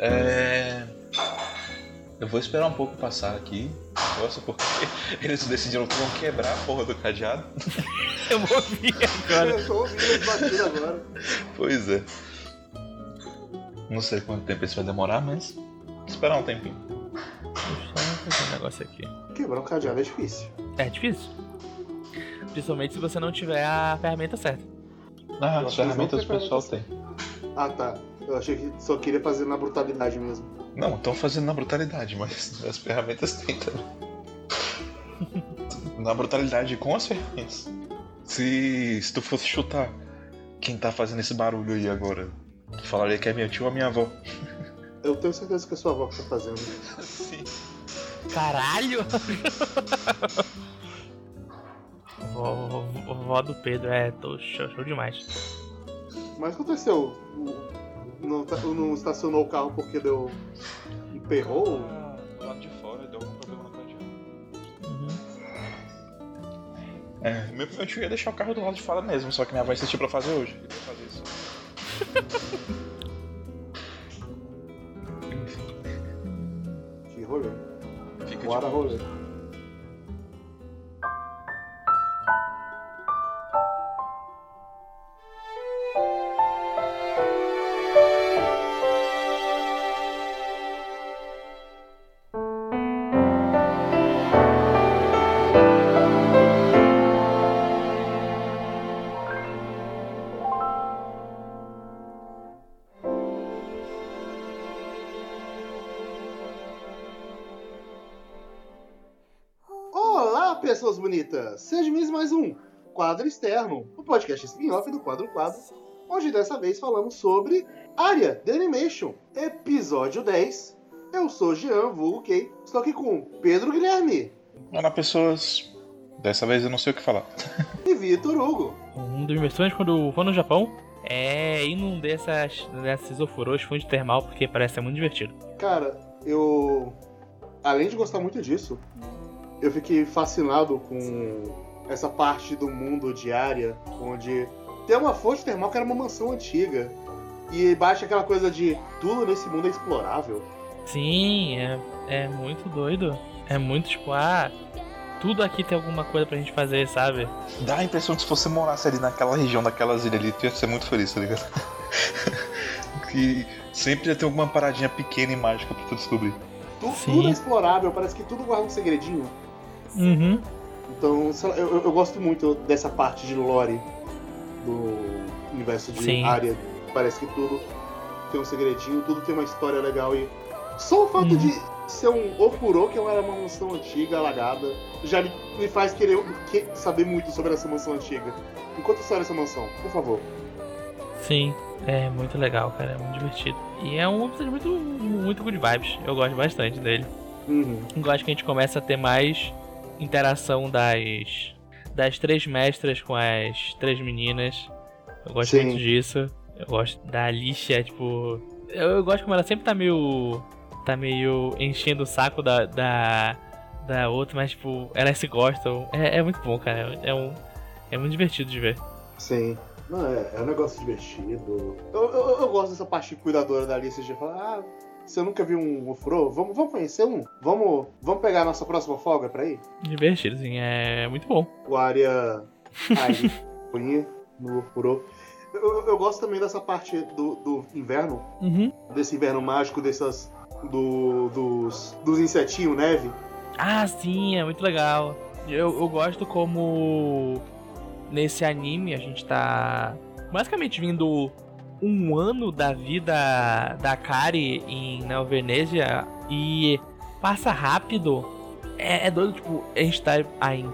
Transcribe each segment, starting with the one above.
É... Eu vou esperar um pouco passar aqui, nossa, porque eles decidiram que vão quebrar a porra do cadeado. Eu vou ouvir agora. Eu tô ouvindo eles batendo agora. Pois é. Não sei quanto tempo isso vai demorar, mas esperar um tempinho. Deixa eu fazer um negócio aqui. Quebrar um cadeado é difícil. É difícil. Principalmente se você não tiver a ferramenta certa. Ah, as ferramentas o pessoal tem. Ah, tá. Eu achei que só queria fazer na brutalidade mesmo. Não, estão fazendo na brutalidade, mas as ferramentas tem também. na brutalidade com as ferramentas. Se, se tu fosse chutar quem tá fazendo esse barulho aí agora, tu falaria que é meu tio ou minha avó. Eu tenho certeza que é sua avó que tá fazendo. Sim. Caralho! Vó, vó- vó do Pedro, é, tô show, show demais. Mas aconteceu. O- Não, tá- não estacionou o carro porque deu. emperrou? do lado de fora, deu algum problema no cadeado. Uhum. É, meu, meu tio ia deixar o carro do lado de fora mesmo, só que minha avó insistiu pra fazer hoje. Ele vai fazer isso. Enfim, Que rolê. fica Bora de rolê. Bonitas! Seja mais um Quadro Externo, o podcast spin-off do Quadro Quadro, onde dessa vez falamos sobre Área The Animation, episódio 10. Eu sou Jean, vulgo Kay, estou aqui com Pedro Guilherme Olá, pessoas. Dessa vez eu não sei o que falar. e Vitor Hugo. Um dos meus sonhos quando eu vou no Japão é ir num dessas, desses ofurôs fundo termal, porque parece ser muito divertido. Cara, eu. Além de gostar muito disso, eu fiquei fascinado com essa parte do mundo de área, onde tem uma fonte termal que era uma mansão antiga. E baixa aquela coisa de tudo nesse mundo é explorável. Sim, é, é muito doido. É muito tipo, ah, tudo aqui tem alguma coisa pra gente fazer, sabe? Dá a impressão que se você morasse ali naquela região, daquelas ilhas ali, tu ia ser muito feliz, tá ligado? que sempre ia ter alguma paradinha pequena e mágica pra tu descobrir. Tu- tudo é explorável, parece que tudo guarda um segredinho. Uhum. Então, sei lá, eu, eu- gosto muito dessa parte de lore do universo de Sim. área. Parece que tudo tem um segredinho, tudo tem uma história legal e. Só o fato Uhum. de ser um ofurô, que era uma mansão antiga, alagada, já me, me faz querer que- saber muito sobre essa mansão antiga. Enquanto história essa mansão, por favor. Sim, é muito legal, cara, é muito divertido. E é um episódio muito, muito good vibes. Eu gosto bastante dele. Uhum. Eu acho que a gente começa a ter mais interação das das três mestras com as três meninas. Eu gosto Sim. muito disso. Eu gosto da Alicia, tipo. Eu, eu gosto como ela sempre tá meio. tá meio enchendo o saco da. da, da outra, mas tipo, elas se gostam. É, é muito bom, cara. É um. É muito divertido de ver. Sim. Não, é, é um negócio divertido. Eu, eu, eu gosto dessa parte cuidadora da Alice de falar, ah, você nunca viu um ofurô? Vamos, vamos conhecer um? Vamos, vamos pegar a nossa próxima folga pra ir? Divertido, assim, é muito bom. o área aí, punha no. Eu, eu- eu gosto também dessa parte do, do inverno, Uhum. desse inverno mágico, dessas. Do, dos, dos insetinhos, neve. Ah, sim, é muito legal. Eu, eu gosto como nesse anime a gente tá basicamente vindo um ano da vida da Kari em Neo Venezia e passa rápido. É, é doido, tipo, a gente tá aí.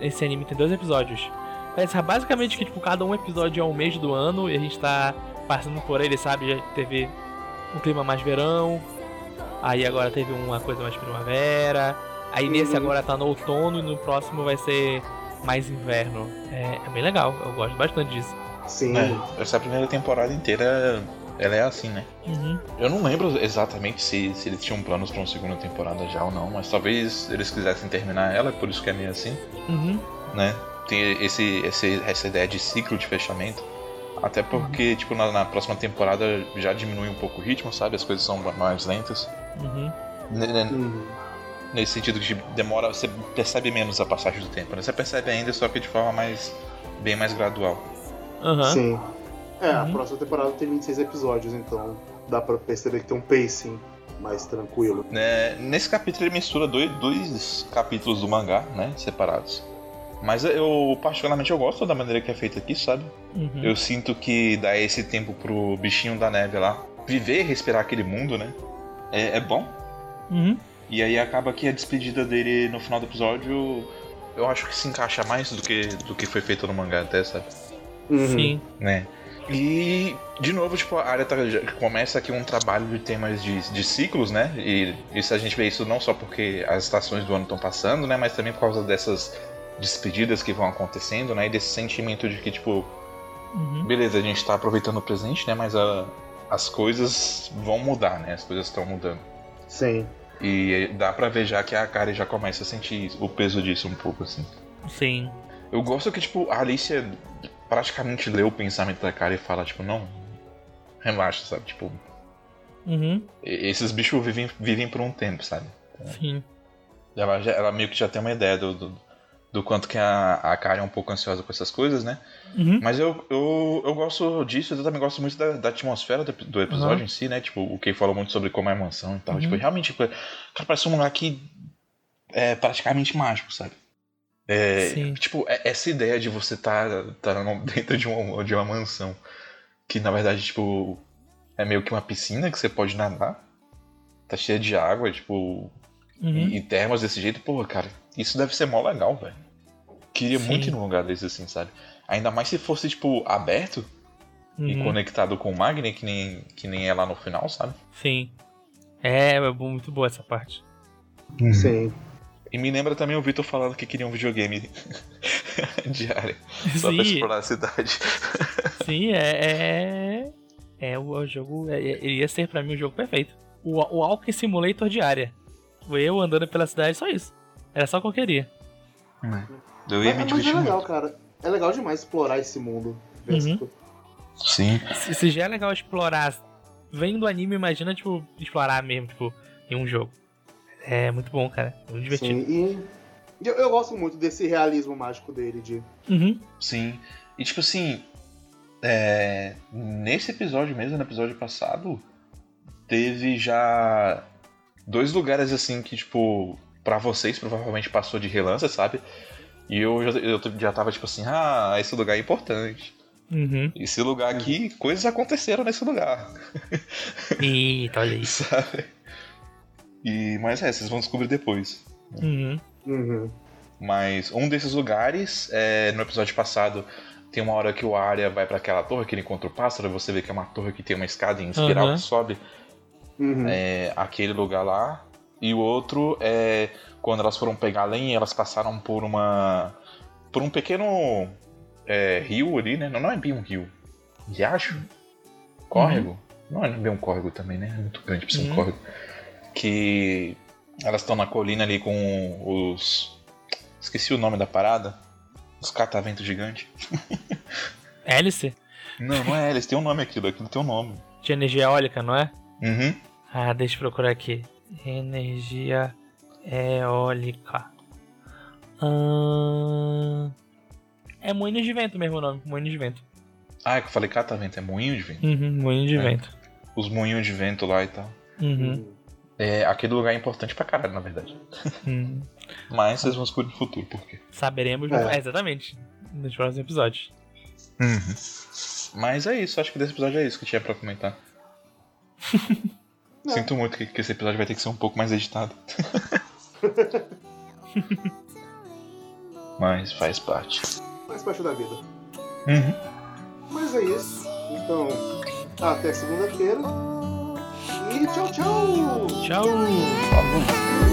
Esse anime tem dois episódios. Parece basicamente que tipo, cada um episódio é um mês do ano e a gente tá passando por ele, sabe? Já teve um clima mais verão, aí agora teve uma coisa mais primavera, aí nesse Uhum. agora tá no outono e no próximo vai ser mais inverno. É, é bem legal, eu gosto bastante disso. Sim. É, essa primeira temporada inteira, ela é assim, né? Uhum. Eu não lembro exatamente se, se eles tinham planos pra uma segunda temporada já ou não, mas talvez eles quisessem terminar ela, por isso que é meio assim, Uhum. né? Tem esse, esse, essa ideia de ciclo de fechamento. Até porque, tipo, na, na próxima temporada já diminui um pouco o ritmo, sabe? As coisas são mais lentas. Uhum. N- n- Uhum. Nesse sentido que demora, você percebe menos a passagem do tempo, né? Você percebe ainda, só que de forma mais. bem mais gradual. Aham. Sim. É, a Uhum. próxima temporada tem 26 episódios, então dá pra perceber que tem um pacing mais tranquilo. Né, nesse capítulo ele mistura dois, dois capítulos do mangá, né? Separados. Mas eu, particularmente, eu gosto da maneira que é feita aqui, sabe? Uhum. Eu sinto que dá esse tempo pro bichinho da neve lá viver e respirar aquele mundo, né? É, é bom. Uhum. E aí acaba que a despedida dele no final do episódio eu acho que se encaixa mais do que, do que foi feito no mangá até, sabe? Uhum. Sim. né? E, de novo, tipo, a área tá, começa aqui um trabalho de temas de, de ciclos, né? E isso a gente vê isso não só porque as estações do ano estão passando, né? Mas também por causa dessas despedidas que vão acontecendo, né? E desse sentimento de que, tipo, Uhum. beleza, a gente tá aproveitando o presente, né? Mas a- as coisas vão mudar, né? As coisas estão mudando. Sim. E dá pra ver já que a Kari já começa a sentir o peso disso um pouco, assim. Sim. Eu gosto que, tipo, a Alicia praticamente lê o pensamento da cara e fala, tipo, não, relaxa, sabe? Tipo, Uhum. esses bichos vivem, vivem por um tempo, sabe? Sim. Ela, já- ela meio que já tem uma ideia do, do, do quanto que a, a Karen é um pouco ansiosa com essas coisas, né? Uhum. Mas eu, eu, eu gosto disso, eu também gosto muito da, da atmosfera do, do episódio Uhum. em si, né? Tipo, o Kay falou muito sobre como é a mansão e tal. Uhum. Tipo, realmente, tipo, cara, parece um lugar que é praticamente mágico, sabe? É, tipo, é- essa ideia de você estar tá, tá dentro de uma, de uma mansão, que na verdade, tipo, é meio que uma piscina que você pode nadar, tá cheia de água, tipo, Uhum. e, e termas desse jeito, porra, cara, isso deve ser mó legal, velho. Queria Sim. muito ir num lugar desse assim, sabe? Ainda mais se fosse, tipo, aberto e Uhum. conectado com o Magni, que nem, que nem é lá no final, sabe? Sim. É, é muito boa essa parte. Sim. E me lembra também o Vitor falando que queria um videogame diário, só pra Sim, explorar a cidade. sim, é. É, é o, o jogo. É, é- iria ser pra mim o jogo perfeito. O, o Simulator diária. Eu andando pela cidade, só isso. Era só o que eu queria. Eu ia Mas, me mas é legal, muito. cara. É legal demais explorar esse mundo. Uhum. Sim. Se, se já é legal explorar vendo anime, imagina, tipo, explorar mesmo, tipo, em um jogo. É muito bom, cara. Muito divertido. Sim, e eu, eu gosto muito desse realismo mágico dele, de Uhum. Sim. E tipo assim, é, nesse episódio mesmo, no episódio passado, teve já dois lugares assim que, tipo, pra vocês provavelmente passou de relance, sabe? E eu já, eu já tava tipo assim, ah, esse lugar é importante. Uhum. Esse lugar aqui, coisas aconteceram nesse lugar, Eita, olha isso. sabe? E, mas é, vocês vão descobrir depois. Uhum. Uhum. Mas um desses lugares, é, no episódio passado, tem uma hora que o Arya vai pra aquela torre que ele encontra o pássaro, você vê que é uma torre que tem uma escada em espiral Aham. que sobe. Uhum. É, aquele lugar lá. E o outro é quando elas foram pegar lenha, elas passaram por uma. por um pequeno é, rio ali, né? Não, não é bem um rio. Riacho? Córrego? Não é bem um córrego também, né? É muito grande pra ser um Uhum. córrego. Que elas estão na colina ali com os. Esqueci o nome da parada. Os cataventos gigantes. Hélice? Não, não é eles, tem um nome aquilo, aquilo tem um nome. De energia eólica, não é? Uhum. Ah, deixa eu procurar aqui. Energia eólica. Ahn, É moinho de vento mesmo o nome, moinho de vento. Ah, é que eu falei catavento, é moinho de vento. Uhum, moinho de É. vento. Os moinhos de vento lá e tal. Uhum. É, aquele lugar é importante pra caralho, na verdade. uhum. Mas vocês vão descobrir no futuro por quê. Saberemos, É. é, exatamente, nos próximos episódios. Mas é isso, acho que desse episódio é isso que tinha pra comentar. Não. Sinto muito que, que esse episódio vai ter que ser um pouco mais editado. Mas faz parte. Faz parte da vida. Uhum. Mas é isso. Então, até segunda-feira. E tchau, tchau! Tchau! Falou.